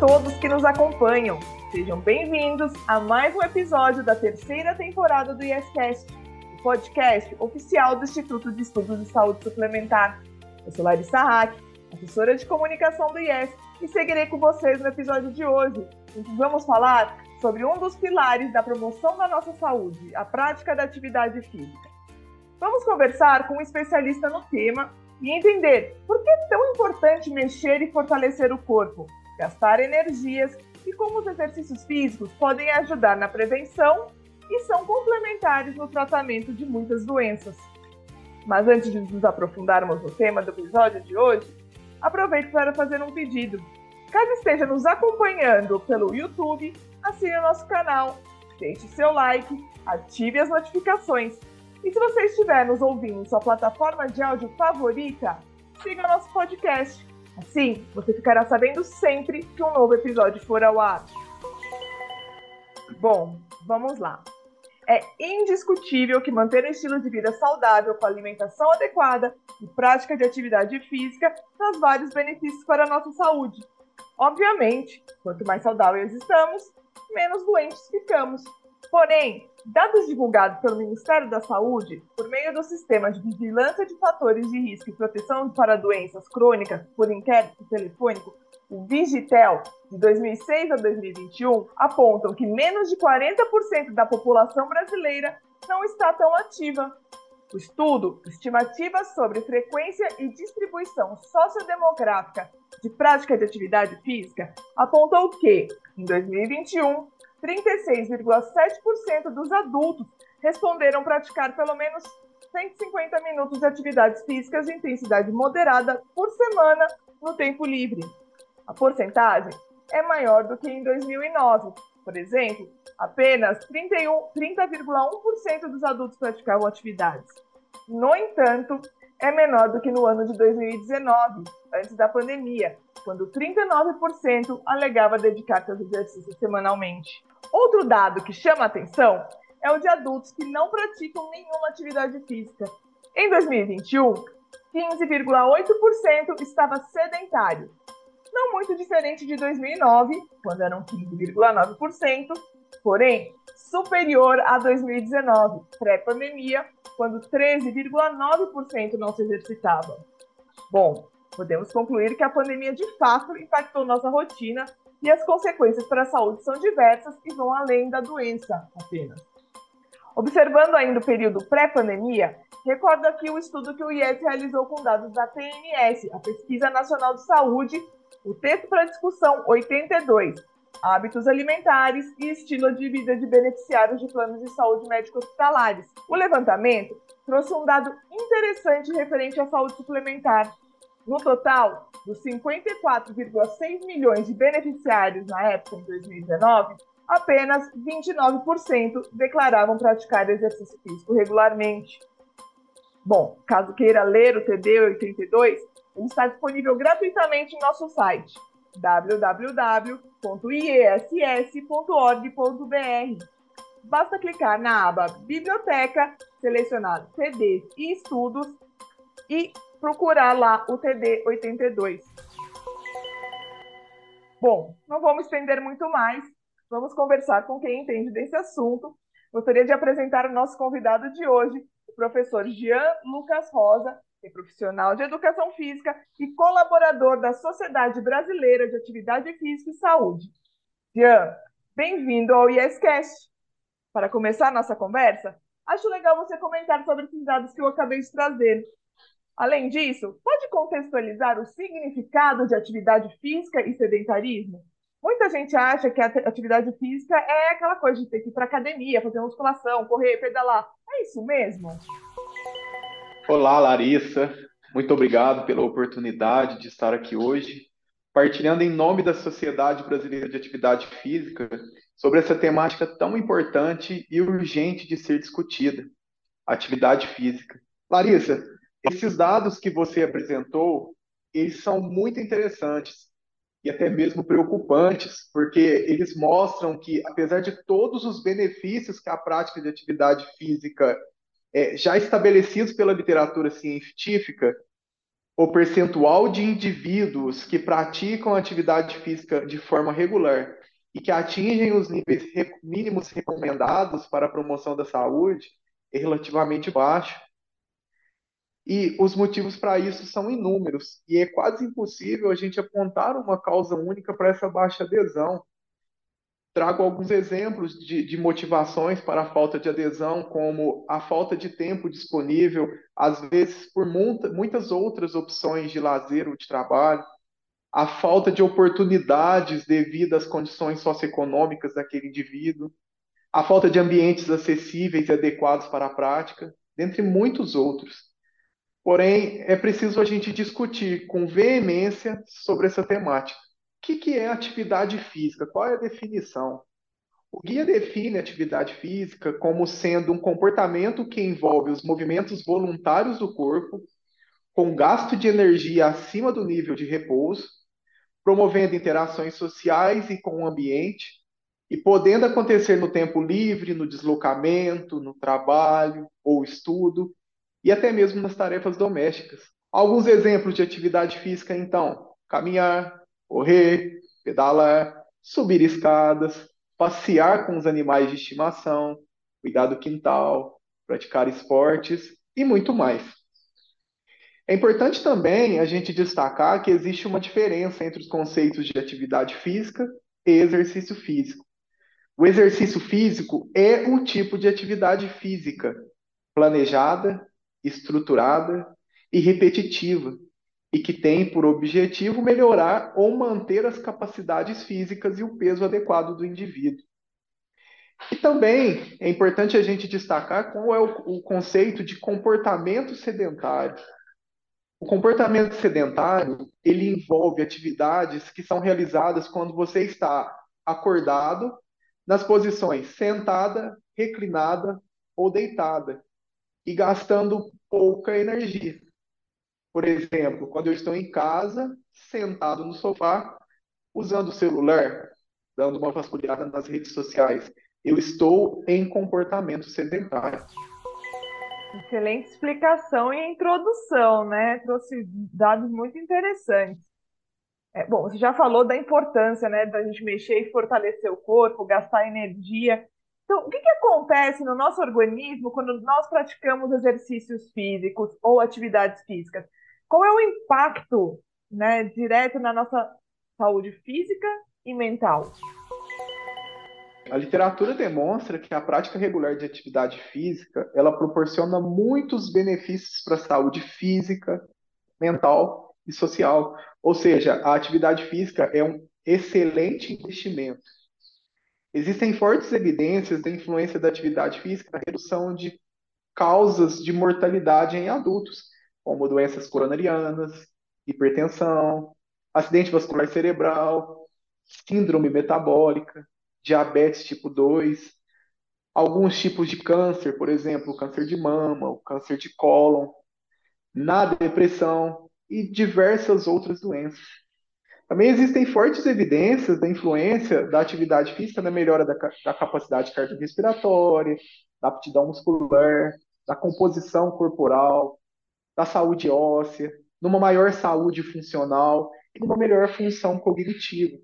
todos que nos acompanham. Sejam bem-vindos a mais um episódio da terceira temporada do IESCast, o podcast oficial do Instituto de Estudos de Saúde Suplementar. Eu sou Larissa Hack, professora de comunicação do IES, e seguirei com vocês no episódio de hoje, em que vamos falar sobre um dos pilares da promoção da nossa saúde, a prática da atividade física. Vamos conversar com um especialista no tema e entender por que é tão importante mexer e fortalecer o corpo, gastar energias e como os exercícios físicos podem ajudar na prevenção e são complementares no tratamento de muitas doenças. Mas antes de nos aprofundarmos no tema do episódio de hoje, aproveito para fazer um pedido. Caso esteja nos acompanhando pelo YouTube, assine o nosso canal, deixe seu like, ative as notificações e se você estiver nos ouvindo em sua plataforma de áudio favorita, siga nosso podcast. Assim, você ficará sabendo sempre que um novo episódio for ao ar. Bom, vamos lá. É indiscutível que manter um estilo de vida saudável com alimentação adequada e prática de atividade física traz vários benefícios para a nossa saúde. Obviamente, quanto mais saudáveis estamos, menos doentes ficamos. Porém, dados divulgados pelo Ministério da Saúde por meio do Sistema de Vigilância de Fatores de Risco e Proteção para Doenças Crônicas por Inquérito Telefônico, o Vigitel, de 2006 a 2021, apontam que menos de 40% da população brasileira não está tão ativa. O estudo Estimativas sobre Frequência e Distribuição Sociodemográfica de Prática de Atividade Física apontou que, em 2021, 36,7% dos adultos responderam praticar pelo menos 150 minutos de atividades físicas de intensidade moderada por semana no tempo livre. A porcentagem é maior do que em 2009. Por exemplo, apenas 30,1% dos adultos praticavam atividades. No entanto, é menor do que no ano de 2019, antes da pandemia, quando 39% alegava dedicar-se aos exercícios semanalmente. Outro dado que chama a atenção é o de adultos que não praticam nenhuma atividade física. Em 2021, 15,8% estava sedentário, não muito diferente de 2009, quando eram 15,9%, porém superior a 2019, pré-pandemia, quando 13,9% não se exercitava. Bom, podemos concluir que a pandemia de fato impactou nossa rotina e as consequências para a saúde são diversas e vão além da doença apenas. Observando ainda o período pré-pandemia, recordo aqui o estudo que o IES realizou com dados da PNS, a Pesquisa Nacional de Saúde, o texto para discussão 82, hábitos alimentares e estilo de vida de beneficiários de planos de saúde médico-hospitalares. O levantamento trouxe um dado interessante referente à saúde suplementar, no total, dos 54,6 milhões de beneficiários na época, em 2019, apenas 29% declaravam praticar exercício físico regularmente. Bom, caso queira ler o TD 82, ele está disponível gratuitamente em nosso site www.iess.org.br. Basta clicar na aba Biblioteca, selecionar TDs e Estudos e procurar lá o TD 82. Bom, não vamos estender muito mais, vamos conversar com quem entende desse assunto. Gostaria de apresentar o nosso convidado de hoje, o professor Jean Lucas Rosa, profissional de educação física e colaborador da Sociedade Brasileira de Atividade Física e Saúde. Jean, bem-vindo ao IESCast. Para começar nossa conversa, acho legal você comentar sobre esses dados que eu acabei de trazer, Além disso, pode contextualizar o significado de atividade física e sedentarismo? Muita gente acha que a atividade física é aquela coisa de ter que ir para academia, fazer musculação, correr, pedalar. É isso mesmo? Olá, Larissa. Muito obrigado pela oportunidade de estar aqui hoje, partilhando em nome da Sociedade Brasileira de Atividade Física sobre essa temática tão importante e urgente de ser discutida, atividade física. Larissa, esses dados que você apresentou, eles são muito interessantes e até mesmo preocupantes, porque eles mostram que, apesar de todos os benefícios que a prática de atividade física é, já estabelecidos pela literatura científica, o percentual de indivíduos que praticam atividade física de forma regular e que atingem os níveis mínimos recomendados para a promoção da saúde é relativamente baixo. E os motivos para isso são inúmeros, e é quase impossível a gente apontar uma causa única para essa baixa adesão. Trago alguns exemplos de, de, motivações para a falta de adesão, como a falta de tempo disponível, às vezes por muita, muitas outras opções de lazer ou de trabalho, a falta de oportunidades devido às condições socioeconômicas daquele indivíduo, a falta de ambientes acessíveis e adequados para a prática, dentre muitos outros. Porém, é preciso a gente discutir com veemência sobre essa temática que, que é atividade física? Qual é a definição? O guia define atividade física como sendo um comportamento que envolve os movimentos voluntários do corpo, com gasto de energia acima do nível de repouso, promovendo interações sociais e com o ambiente, e podendo acontecer no tempo livre, no deslocamento, no trabalho ou estudo, e até mesmo nas tarefas domésticas. Alguns exemplos de atividade física, então: caminhar, correr, pedalar, subir escadas, passear com os animais de estimação, cuidar do quintal, praticar esportes e muito mais. É importante também a gente destacar que existe uma diferença entre os conceitos de atividade física e exercício físico. O exercício físico é um tipo de atividade física planejada, estruturada e repetitiva, e que tem por objetivo melhorar ou manter as capacidades físicas e o peso adequado do indivíduo. E também é importante a gente destacar qual é o, o conceito de comportamento sedentário. O comportamento sedentário, ele envolve atividades que são realizadas quando você está acordado nas posições sentada, reclinada ou deitada e gastando pouca energia. Por exemplo, quando eu estou em casa, sentado no sofá, usando o celular, dando uma vasculhada nas redes sociais, eu estou em comportamento sedentário. Excelente explicação e introdução, né? Trouxe dados muito interessantes. É, bom, você já falou da importância, né, da gente mexer e fortalecer o corpo, gastar energia. Então, o que, que acontece no nosso organismo quando nós praticamos exercícios físicos ou atividades físicas? Qual é o impacto né, direto na nossa saúde física e mental? A literatura demonstra que a prática regular de atividade física, ela proporciona muitos benefícios para a saúde física, mental e social. Ou seja, a atividade física é um excelente investimento. Existem fortes evidências da influência da atividade física na redução de causas de mortalidade em adultos, como doenças coronarianas, hipertensão, acidente vascular cerebral, síndrome metabólica, diabetes tipo 2, alguns tipos de câncer, por exemplo, o câncer de mama, o câncer de cólon, na depressão e diversas outras doenças. Também existem fortes evidências da influência da atividade física na melhora da, da capacidade cardiorrespiratória, da aptidão muscular, da composição corporal, da saúde óssea, numa maior saúde funcional e numa melhor função cognitiva.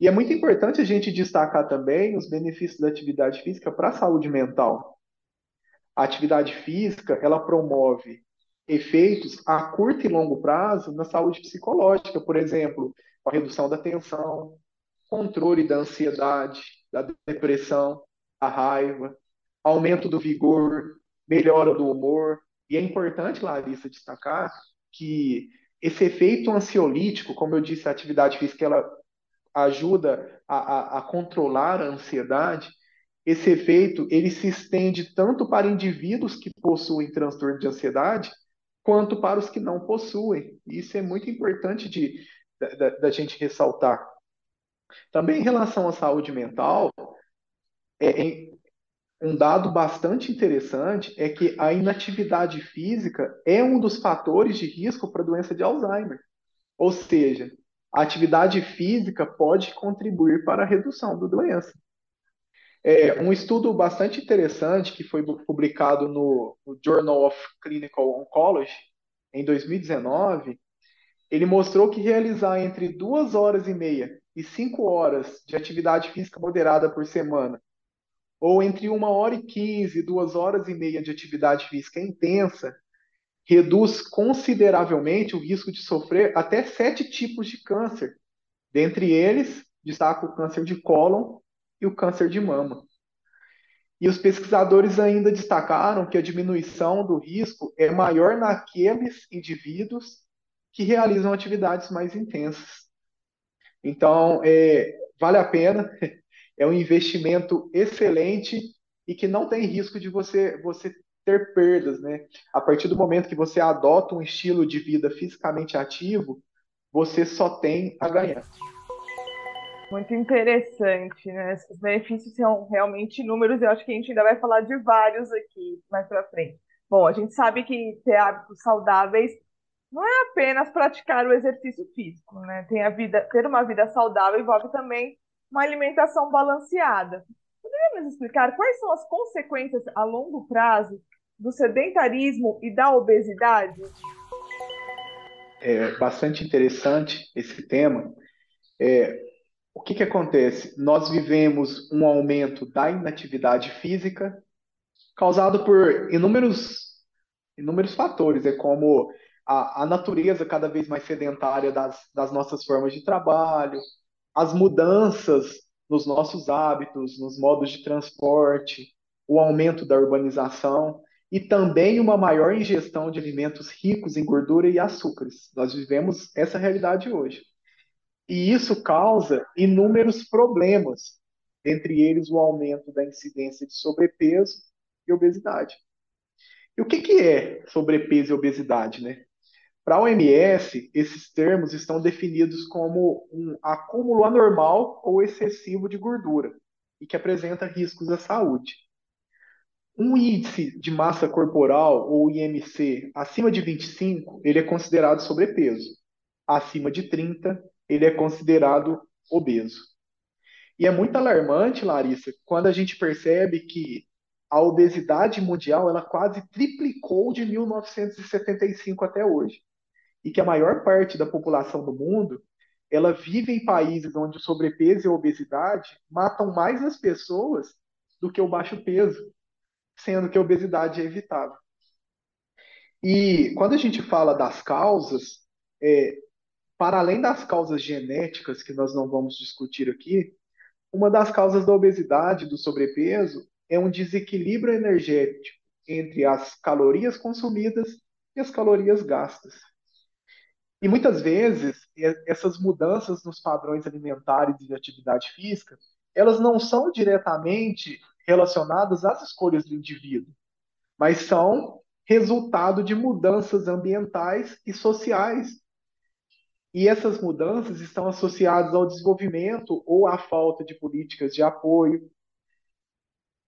E é muito importante a gente destacar também os benefícios da atividade física para a saúde mental. A atividade física, ela promove efeitos a curto e longo prazo na saúde psicológica, por exemplo, a redução da tensão, controle da ansiedade, da depressão, a raiva, aumento do vigor, melhora do humor, e é importante, Larissa, destacar que esse efeito ansiolítico, como eu disse, a atividade física ela ajuda a, a, a controlar a ansiedade. Esse efeito ele se estende tanto para indivíduos que possuem transtorno de ansiedade, quanto para os que não possuem. Isso é muito importante de, da, da gente ressaltar. Também em relação à saúde mental, é, um dado bastante interessante é que a inatividade física é um dos fatores de risco para a doença de Alzheimer. Ou seja, a atividade física pode contribuir para a redução da doença. É, um estudo bastante interessante que foi publicado no, no Journal of Clinical Oncology, em 2019, ele mostrou que realizar entre duas horas e meia e cinco horas de atividade física moderada por semana, ou entre uma hora e quinze duas horas e meia de atividade física intensa, reduz consideravelmente o risco de sofrer até sete tipos de câncer. Dentre eles, destaca o câncer de cólon e o câncer de mama. E os pesquisadores ainda destacaram que a diminuição do risco é maior naqueles indivíduos que realizam atividades mais intensas. Então, é, vale a pena, é um investimento excelente e que não tem risco de você, você ter perdas, né? A partir do momento que você adota um estilo de vida fisicamente ativo, você só tem a ganhar. Muito interessante, né? Os benefícios são realmente inúmeros, eu acho que a gente ainda vai falar de vários aqui mais para frente. Bom, a gente sabe que ter hábitos saudáveis não é apenas praticar o exercício físico, né? Tem a vida, ter uma vida saudável envolve também uma alimentação balanceada. Poderia nos explicar quais são as consequências a longo prazo do sedentarismo e da obesidade? É bastante interessante esse tema. É, o que, que acontece? Nós vivemos um aumento da inatividade física causado por inúmeros, inúmeros fatores, é como a, a natureza cada vez mais sedentária das, das nossas formas de trabalho, as mudanças nos nossos hábitos, nos modos de transporte, o aumento da urbanização e também uma maior ingestão de alimentos ricos em gordura e açúcares. Nós vivemos essa realidade hoje. E isso causa inúmeros problemas, entre eles o aumento da incidência de sobrepeso e obesidade. E o que, que é sobrepeso e obesidade, né? Para a OMS, esses termos estão definidos como um acúmulo anormal ou excessivo de gordura e que apresenta riscos à saúde. Um índice de massa corporal, ou IMC, acima de 25, ele é considerado sobrepeso. Acima de 30, ele é considerado obeso. E é muito alarmante, Larissa, quando a gente percebe que a obesidade mundial ela quase triplicou de 1975 até hoje e que a maior parte da população do mundo ela vive em países onde o sobrepeso e a obesidade matam mais as pessoas do que o baixo peso, sendo que a obesidade é evitável. E quando a gente fala das causas, é, para além das causas genéticas que nós não vamos discutir aqui, uma das causas da obesidade, do sobrepeso, é um desequilíbrio energético entre as calorias consumidas e as calorias gastas. E muitas vezes, essas mudanças nos padrões alimentares e de atividade física, elas não são diretamente relacionadas às escolhas do indivíduo, mas são resultado de mudanças ambientais e sociais. E essas mudanças estão associadas ao desenvolvimento ou à falta de políticas de apoio.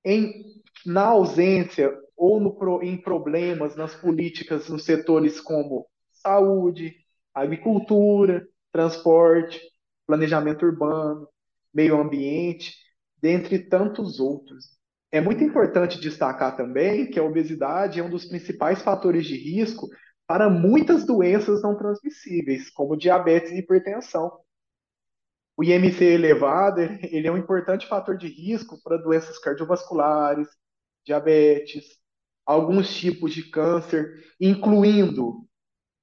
Em, na ausência ou no, em problemas nas políticas nos setores como saúde, agricultura, transporte, planejamento urbano, meio ambiente, dentre tantos outros. É muito importante destacar também que a obesidade é um dos principais fatores de risco para muitas doenças não transmissíveis, como diabetes e hipertensão. O IMC elevado ele é um importante fator de risco para doenças cardiovasculares, diabetes, alguns tipos de câncer, incluindo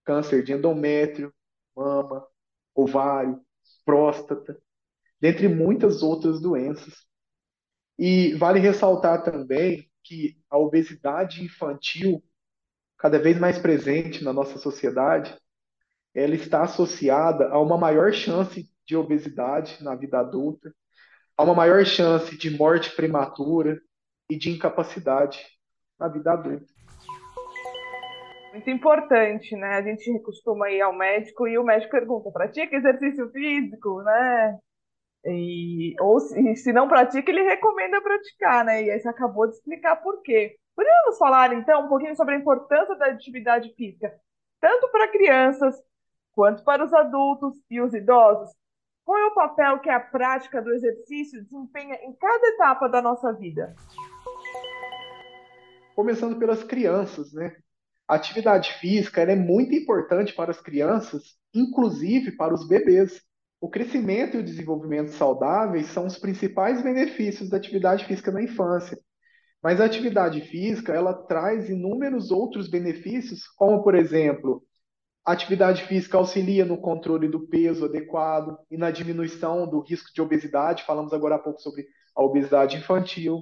câncer de endométrio, mama, ovário, próstata, dentre muitas outras doenças. E vale ressaltar também que a obesidade infantil, cada vez mais presente na nossa sociedade, ela está associada a uma maior chance de obesidade na vida adulta, a uma maior chance de morte prematura e de incapacidade na vida adulta muito importante, né? A gente costuma ir ao médico e o médico pergunta: pratica exercício físico, né? E, ou se, se não pratica, ele recomenda praticar, né? E aí você acabou de explicar por quê. Podemos falar, então, um pouquinho sobre a importância da atividade física, tanto para crianças quanto para os adultos e os idosos? Qual é o papel que a prática do exercício desempenha em cada etapa da nossa vida? Começando pelas crianças, né? A atividade física é muito importante para as crianças, inclusive para os bebês. O crescimento e o desenvolvimento saudáveis são os principais benefícios da atividade física na infância. Mas a atividade física, ela traz inúmeros outros benefícios, como, por exemplo, a atividade física auxilia no controle do peso adequado e na diminuição do risco de obesidade. Falamos agora há pouco sobre a obesidade infantil.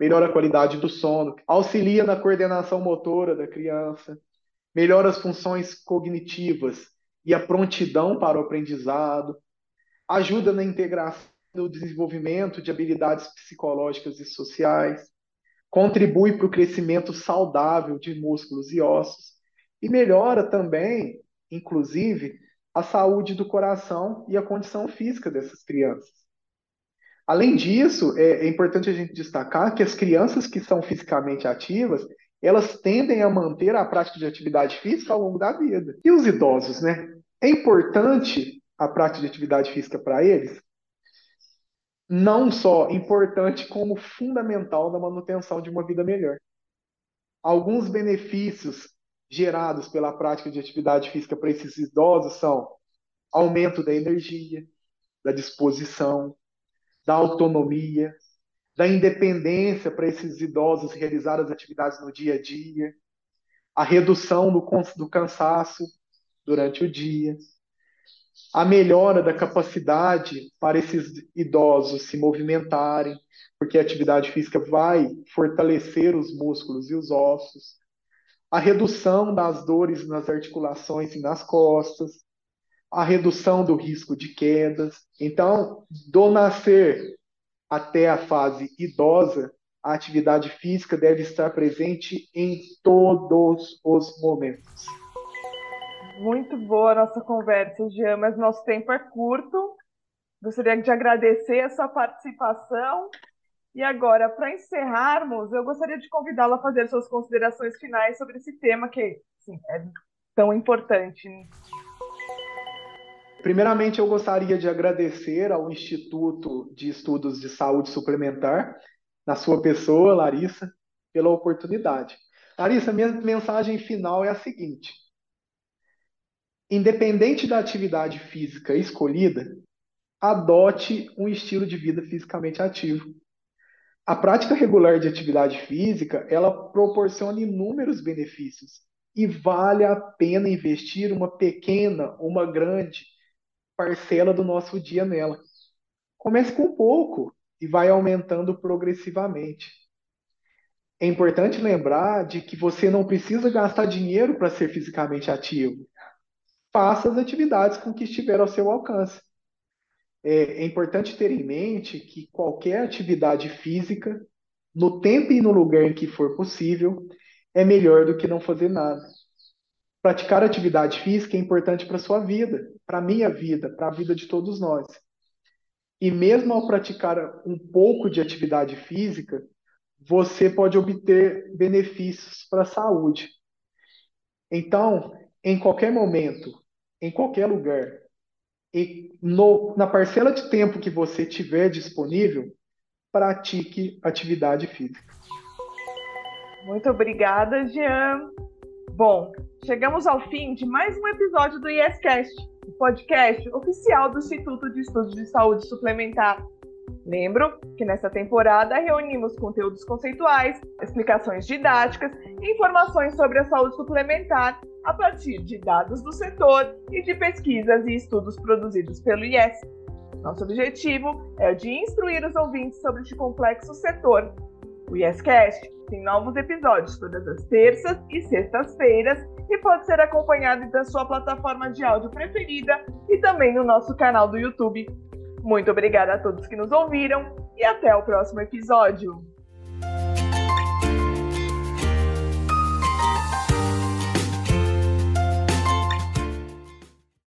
Melhora a qualidade do sono, auxilia na coordenação motora da criança, melhora as funções cognitivas e a prontidão para o aprendizado, ajuda na integração do desenvolvimento de habilidades psicológicas e sociais, contribui para o crescimento saudável de músculos e ossos. E melhora também, inclusive, a saúde do coração e a condição física dessas crianças. Além disso, é, é importante a gente destacar que as crianças que são fisicamente ativas, elas tendem a manter a prática de atividade física ao longo da vida. E os idosos, né? É importante a prática de atividade física para eles? Não só importante, como fundamental na manutenção de uma vida melhor. Alguns benefícios gerados pela prática de atividade física para esses idosos são aumento da energia, da disposição, da autonomia, da independência para esses idosos realizar as atividades no dia a dia, a redução do, do cansaço durante o dia, a melhora da capacidade para esses idosos se movimentarem, porque a atividade física vai fortalecer os músculos e os ossos, a redução das dores nas articulações e nas costas, a redução do risco de quedas. Então, do nascer até a fase idosa, a atividade física deve estar presente em todos os momentos. Muito boa a nossa conversa, Jean, mas nosso tempo é curto. Gostaria de agradecer a sua participação e agora, para encerrarmos, eu gostaria de convidá-la a fazer suas considerações finais sobre esse tema que é tão importante. Primeiramente, eu gostaria de agradecer ao Instituto de Estudos de Saúde Suplementar, na sua pessoa, Larissa, pela oportunidade. Larissa, minha mensagem final é a seguinte: independente da atividade física escolhida, adote um estilo de vida fisicamente ativo. A prática regular de atividade física, ela proporciona inúmeros benefícios e vale a pena investir uma pequena uma grande parcela do nosso dia nela. Comece com pouco e vai aumentando progressivamente. É importante lembrar de que você não precisa gastar dinheiro para ser fisicamente ativo. Faça as atividades com que estiver ao seu alcance é, é importante ter em mente que qualquer atividade física, no tempo e no lugar em que for possível, é melhor do que não fazer nada. Praticar atividade física é importante para a sua vida, para a minha vida, para a vida de todos nós. E mesmo ao praticar um pouco de atividade física, você pode obter benefícios para a saúde. Então, em qualquer momento, em qualquer lugar, e no, na parcela de tempo que você tiver disponível, pratique atividade física. Muito obrigada, Jean. Bom, chegamos ao fim de mais um episódio do IEScast, o podcast oficial do Instituto de Estudos de Saúde Suplementar. Lembro que nessa temporada reunimos conteúdos conceituais, explicações didáticas e informações sobre a saúde suplementar a partir de dados do setor e de pesquisas e estudos produzidos pelo IES. Nosso objetivo é o de instruir os ouvintes sobre este complexo setor. O IEScast tem novos episódios todas as terças e sextas-feiras e pode ser acompanhado da sua plataforma de áudio preferida e também no nosso canal do YouTube. Muito obrigada a todos que nos ouviram e até o próximo episódio.